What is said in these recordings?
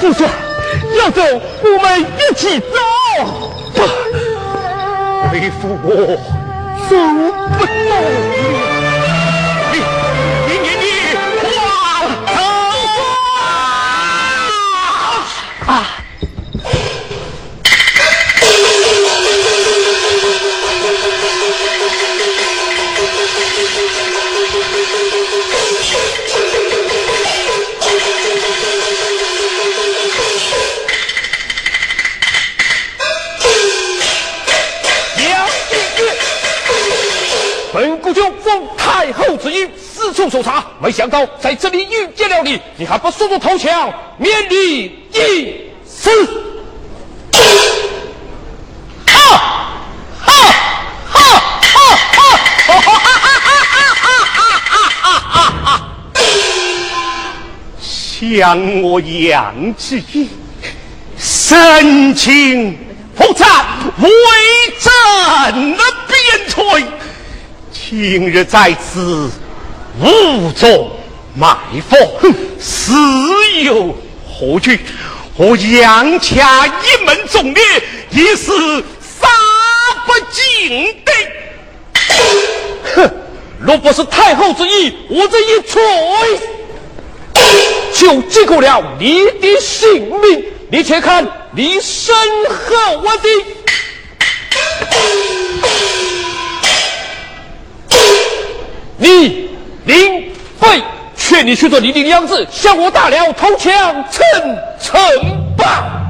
父亲要走，我们一起走。不，为父我走不动。到在这里遇见了你，你还不速速投降，免你一死！哈，哈，哈，哈，哈，哈，哈，向我扬起深情复战，为朕的边陲。今日在此无中埋伏，死有何惧？我杨家一门忠烈，也是杀不尽的。哼！若不是太后之意，我这一锤就结果了你的性命。你且看，你身后我的。你林飞，劝你去做你的娘子，向我大辽投降，称臣吧。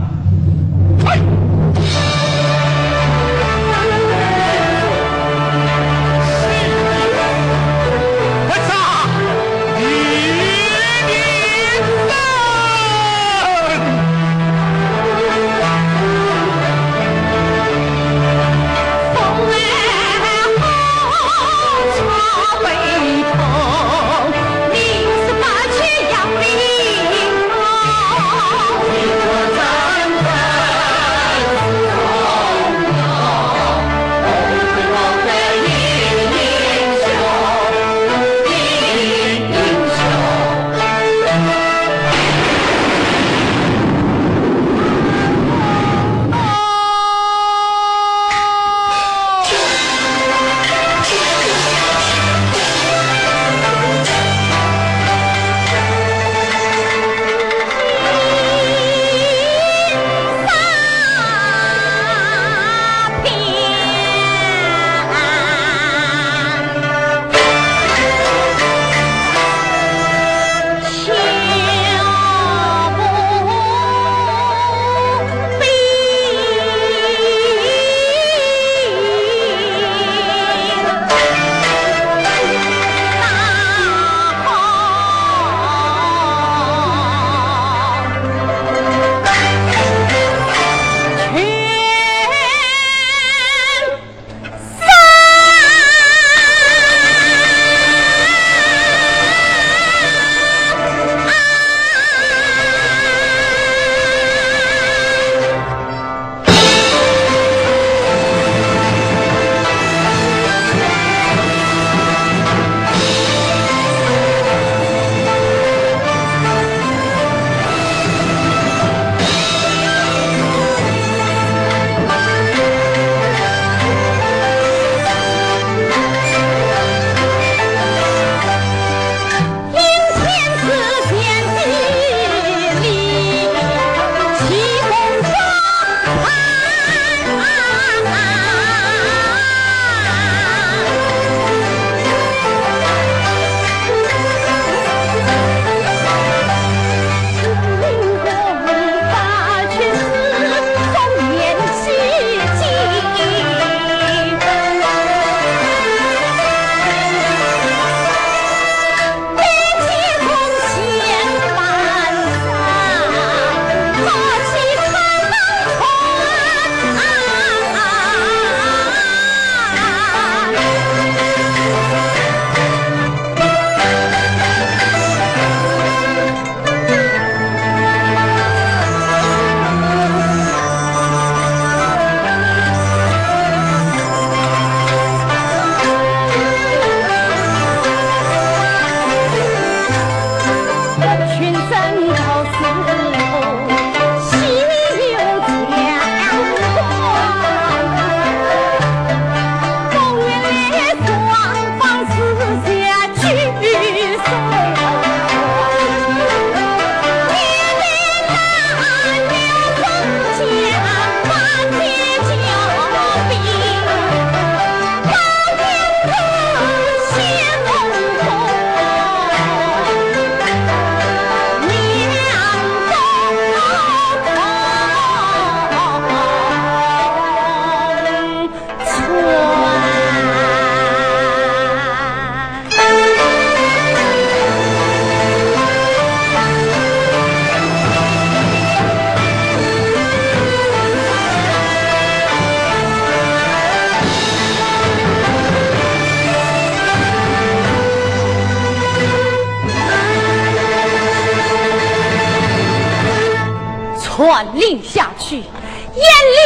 传令下去，严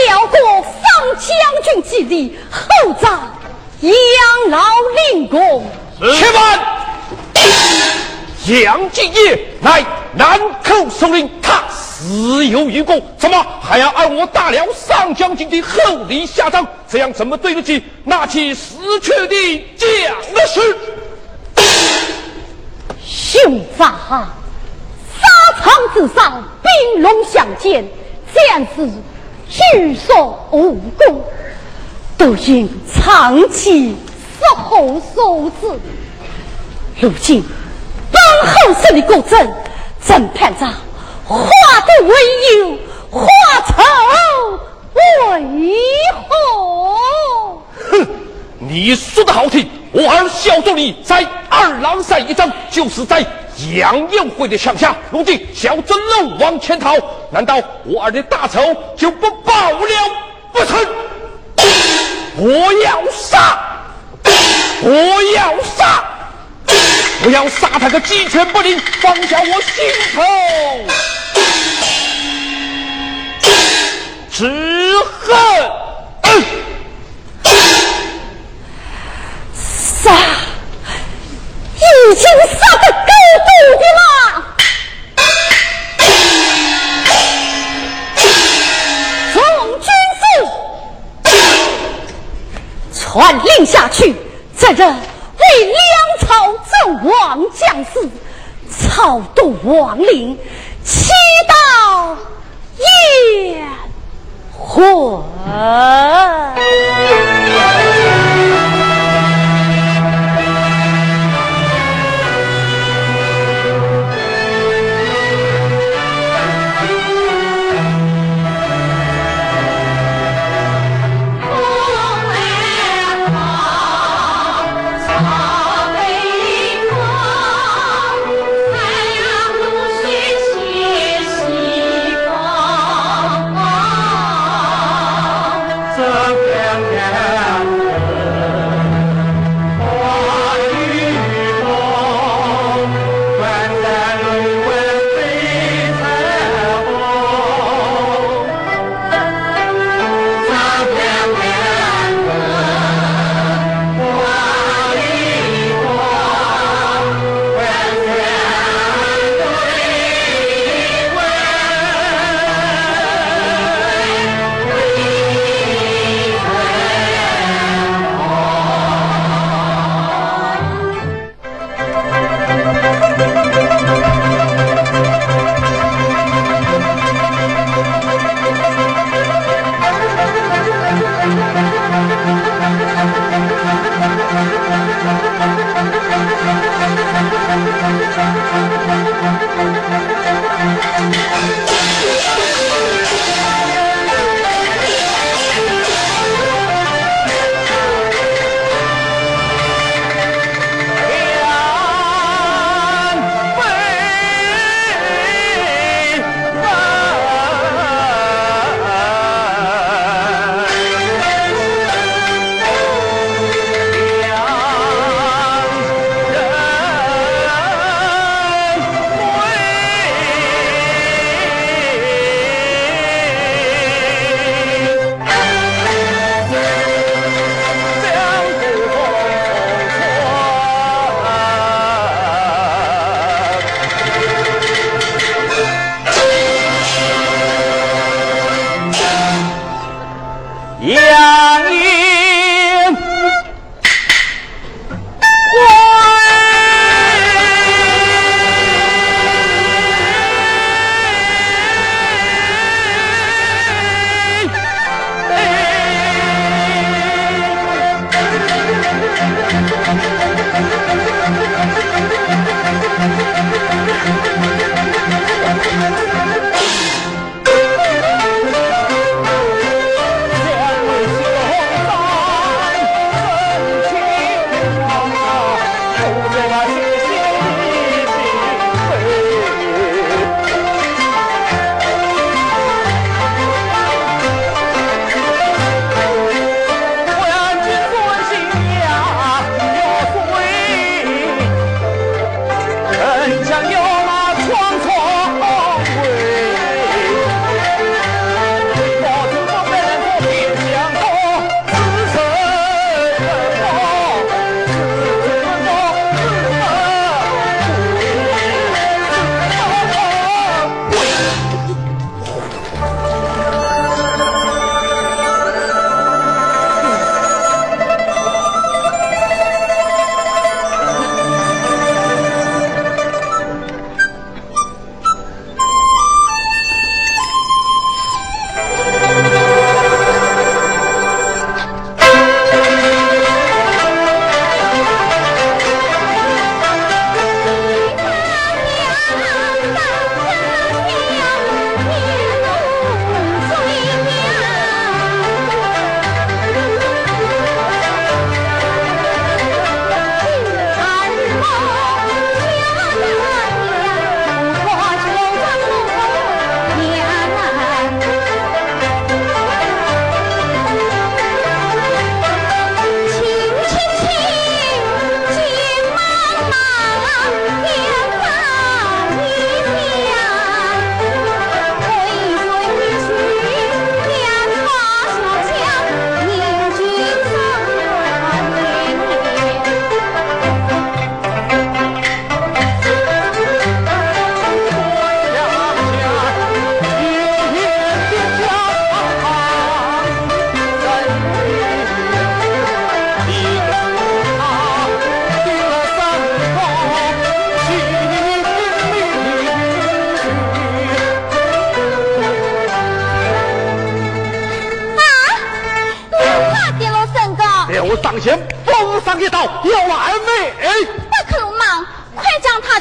辽国方将军之礼，厚葬养老令公。且慢，杨继业乃南寇首领，他死有余辜，怎么还要按我大辽上将军的厚礼下葬？这样怎么对得起那起死去的将士？兄法，沙场之上，兵戎相见，将士举所无功，都因长期死后受之。如今本后生的国政，正盼着化敌为友，化仇为和。哼，你说的好听，我儿孝忠你在二郎山一战，就是在杨延辉的枪下。如今小真漏往前逃，难道我儿的大仇就不报了不成？我要杀！我要杀！我要杀他个鸡犬不宁，放下我心头之恨。杀！已经杀得够多的了。众军士，传令下去，这人为梁朝阵亡将士，草动亡灵，七道宴会。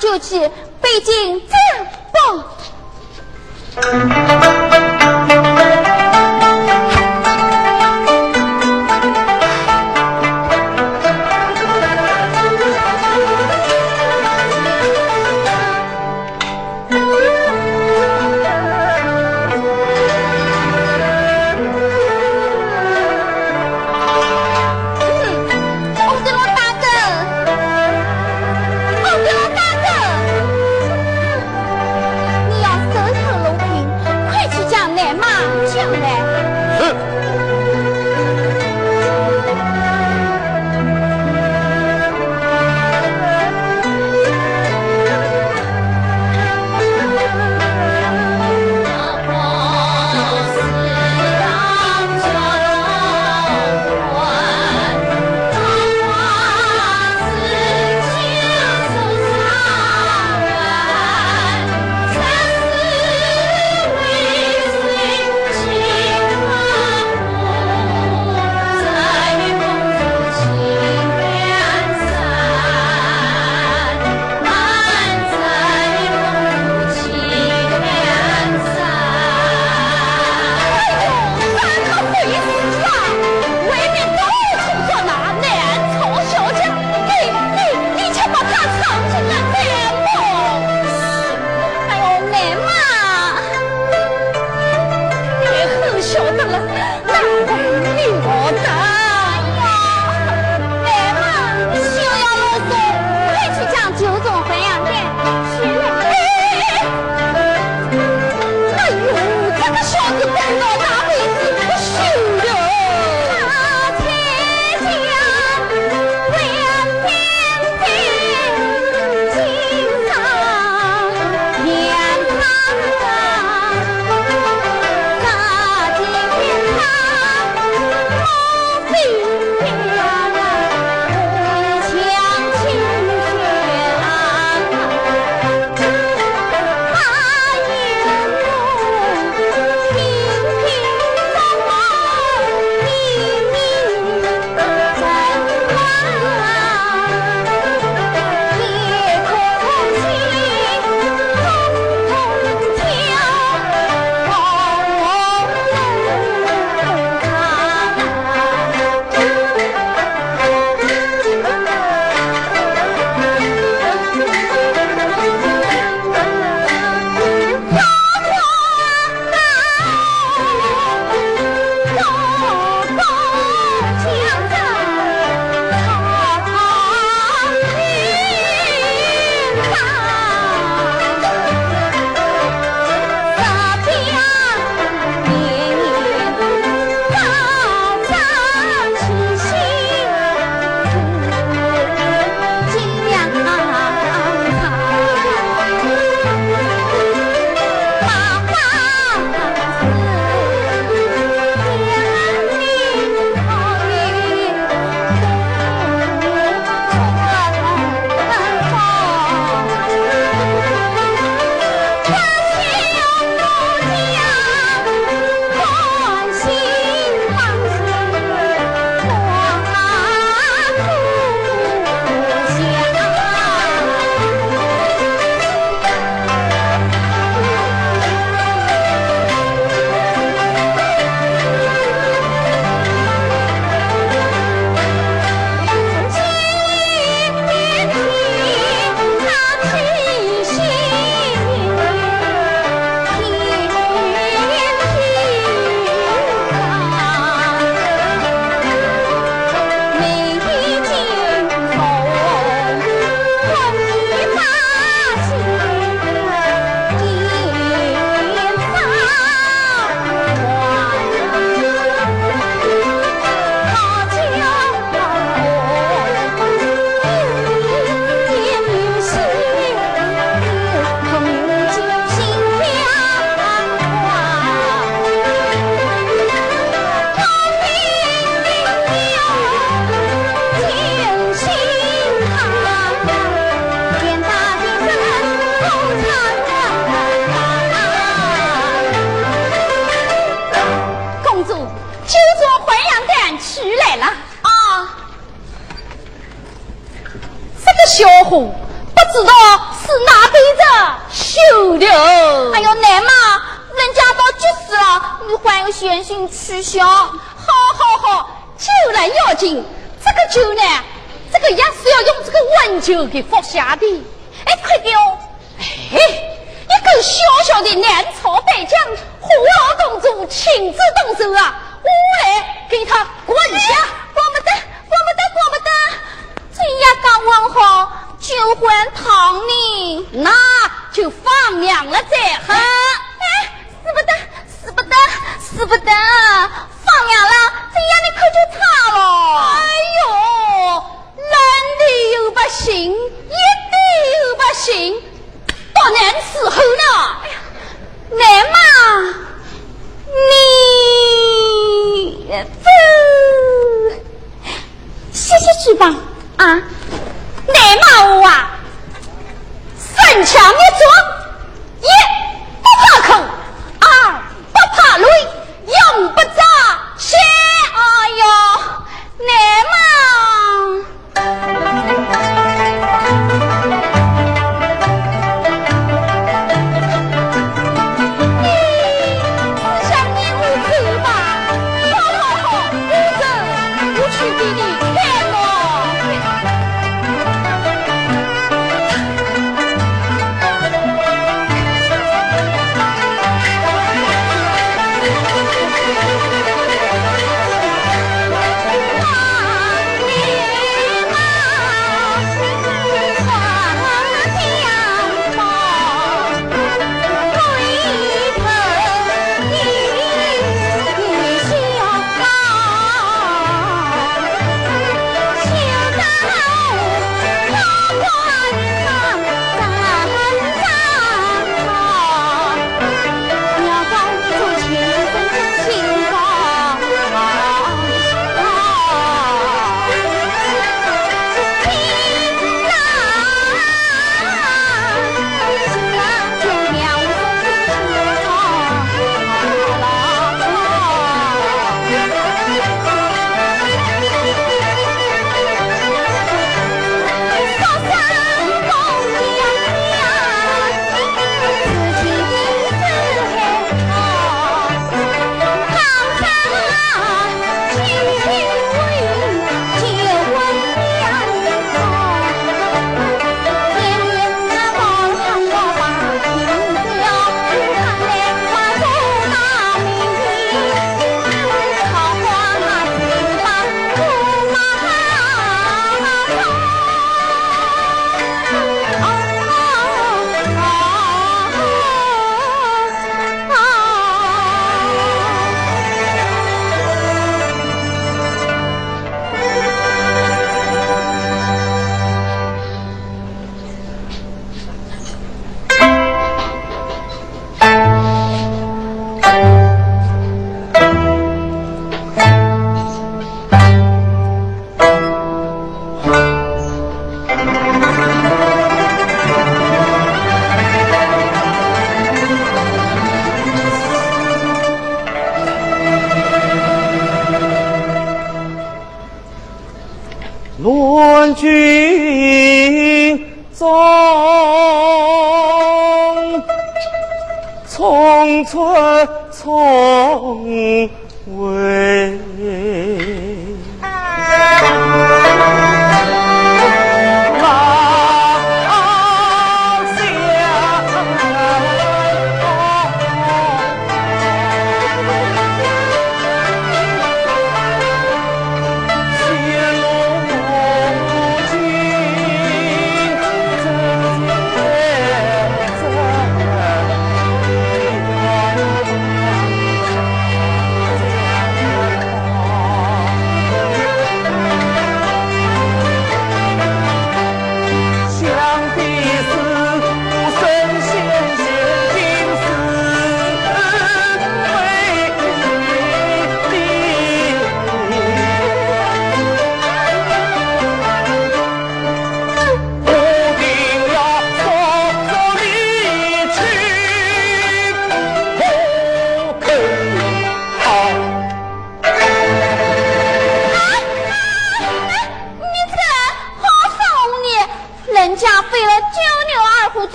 就去北京见报。小伙，不知道是哪辈子修的。哎呦，奶妈，人家都急死了，你还要先行取笑？好好好，救来要紧。这个酒呢，这个也是要用这个温酒给服下的。哎，快给我！哎，一个小小的南朝北将，胡老公主亲自动手啊！我来给他滚下！管不得，管不得，管不得！这也刚往好，就换汤呢，那就放凉了再喝。哎，使不得，使不得，使不得！放凉了，这样你可就差了。哎呦，男的又不行，一的又不行，多难伺候呢！哎呀，奶妈，你走，歇歇去吧。啊，奶妈我啊，身强力壮，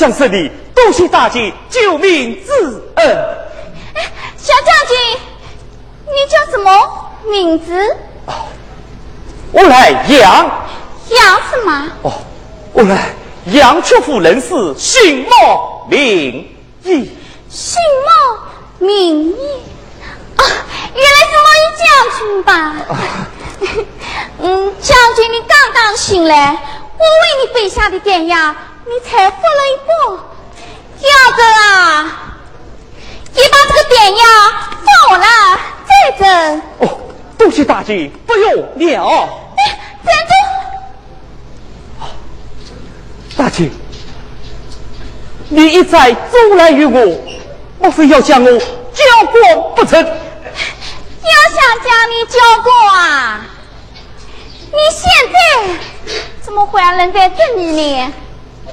我讲是你，多谢大姐救命之恩。哎，小将军，你叫什么名字？哦，我来杨。杨什么？哦，我来杨曲阜人士，姓莫名义。姓莫名义。啊，原来是我一将军吧？嗯，将军，你刚刚醒来。我为你备下的点药，你才服了一半。要走啊！你把这个点药放我了，再走。哦，多谢大姐，不用了。哎，站住！大姐，你一再阻拦于我，莫非要将我交过不成？要想将你交过啊！你现在。怎么还人在这里呢？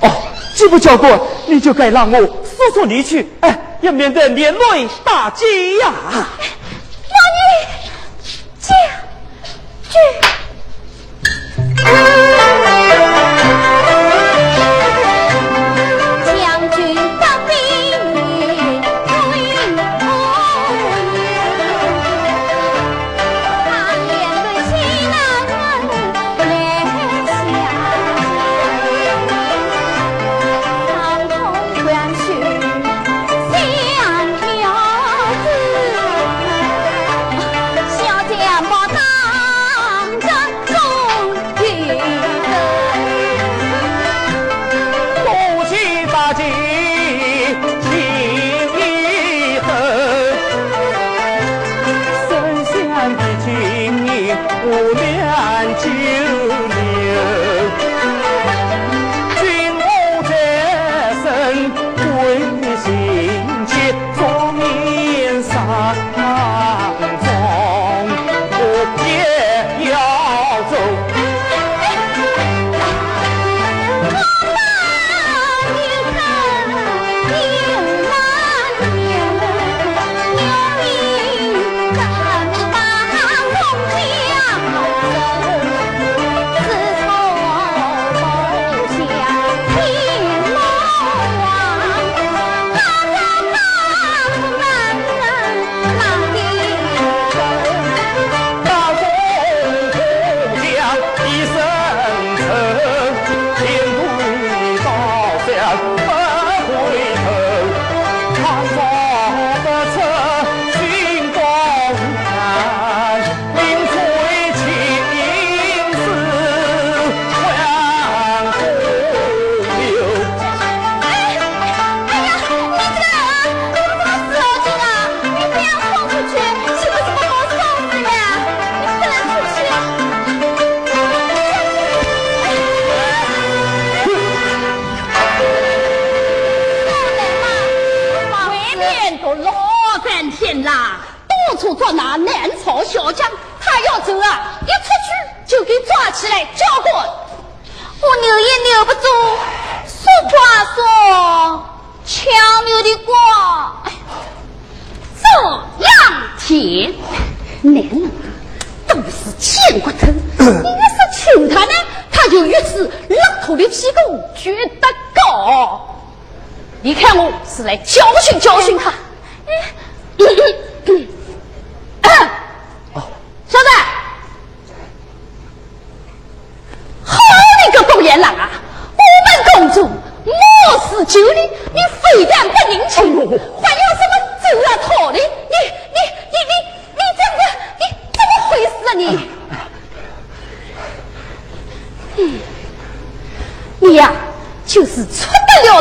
哦，既不交过，你就该让我速速离去，哎，要免得连累大姐呀！让你进去。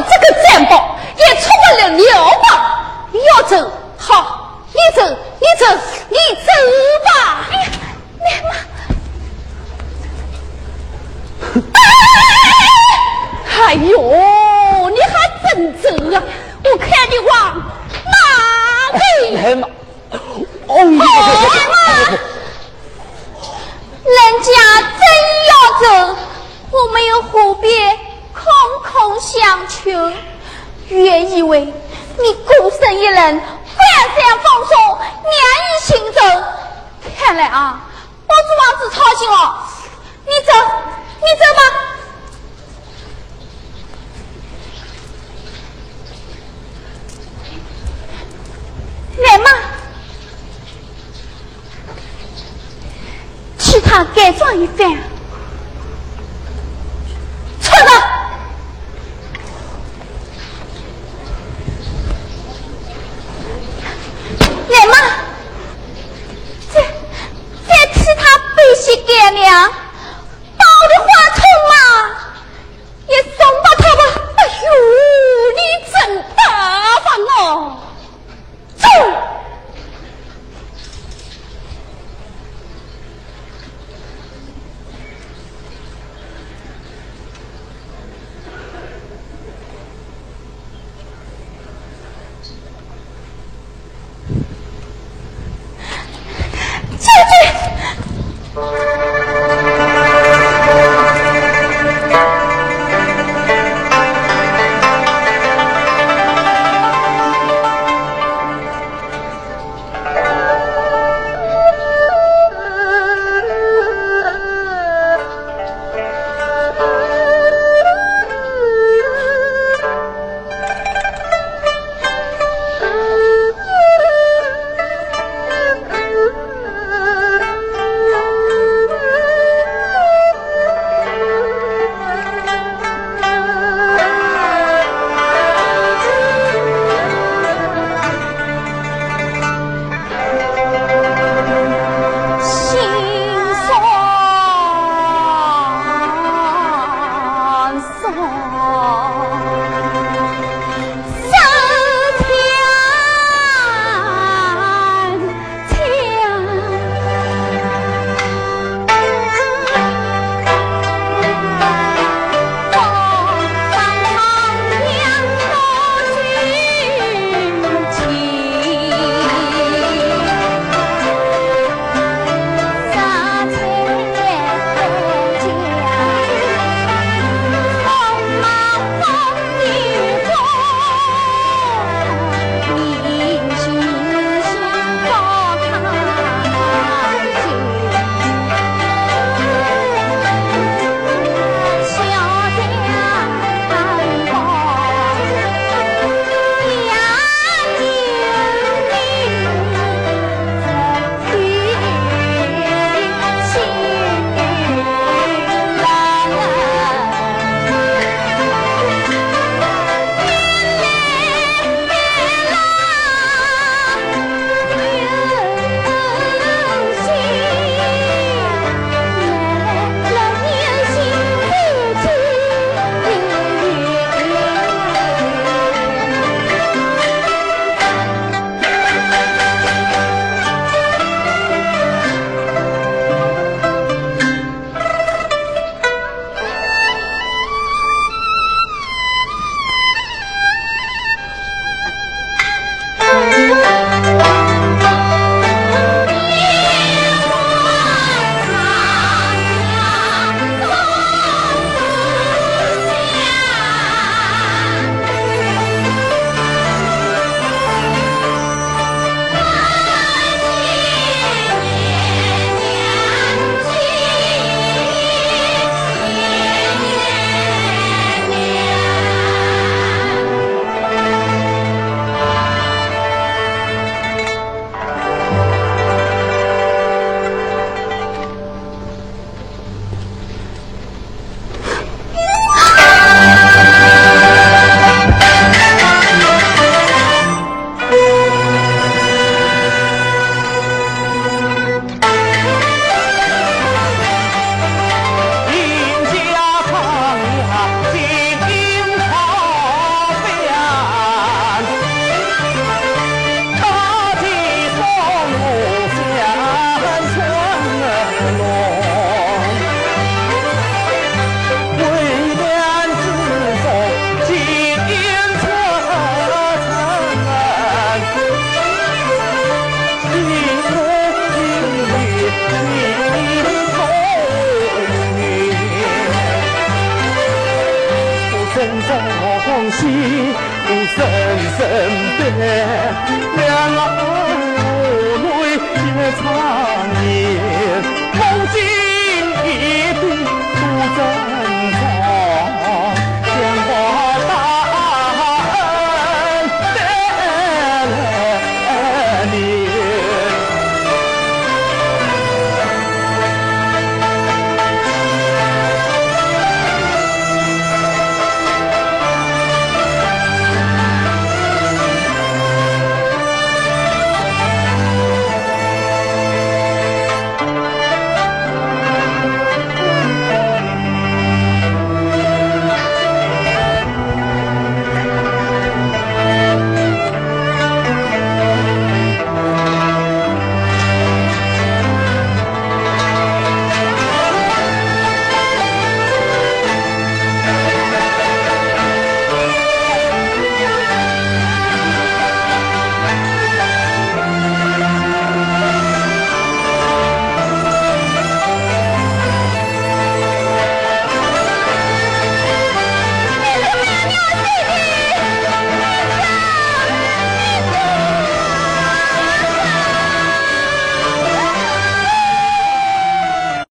这个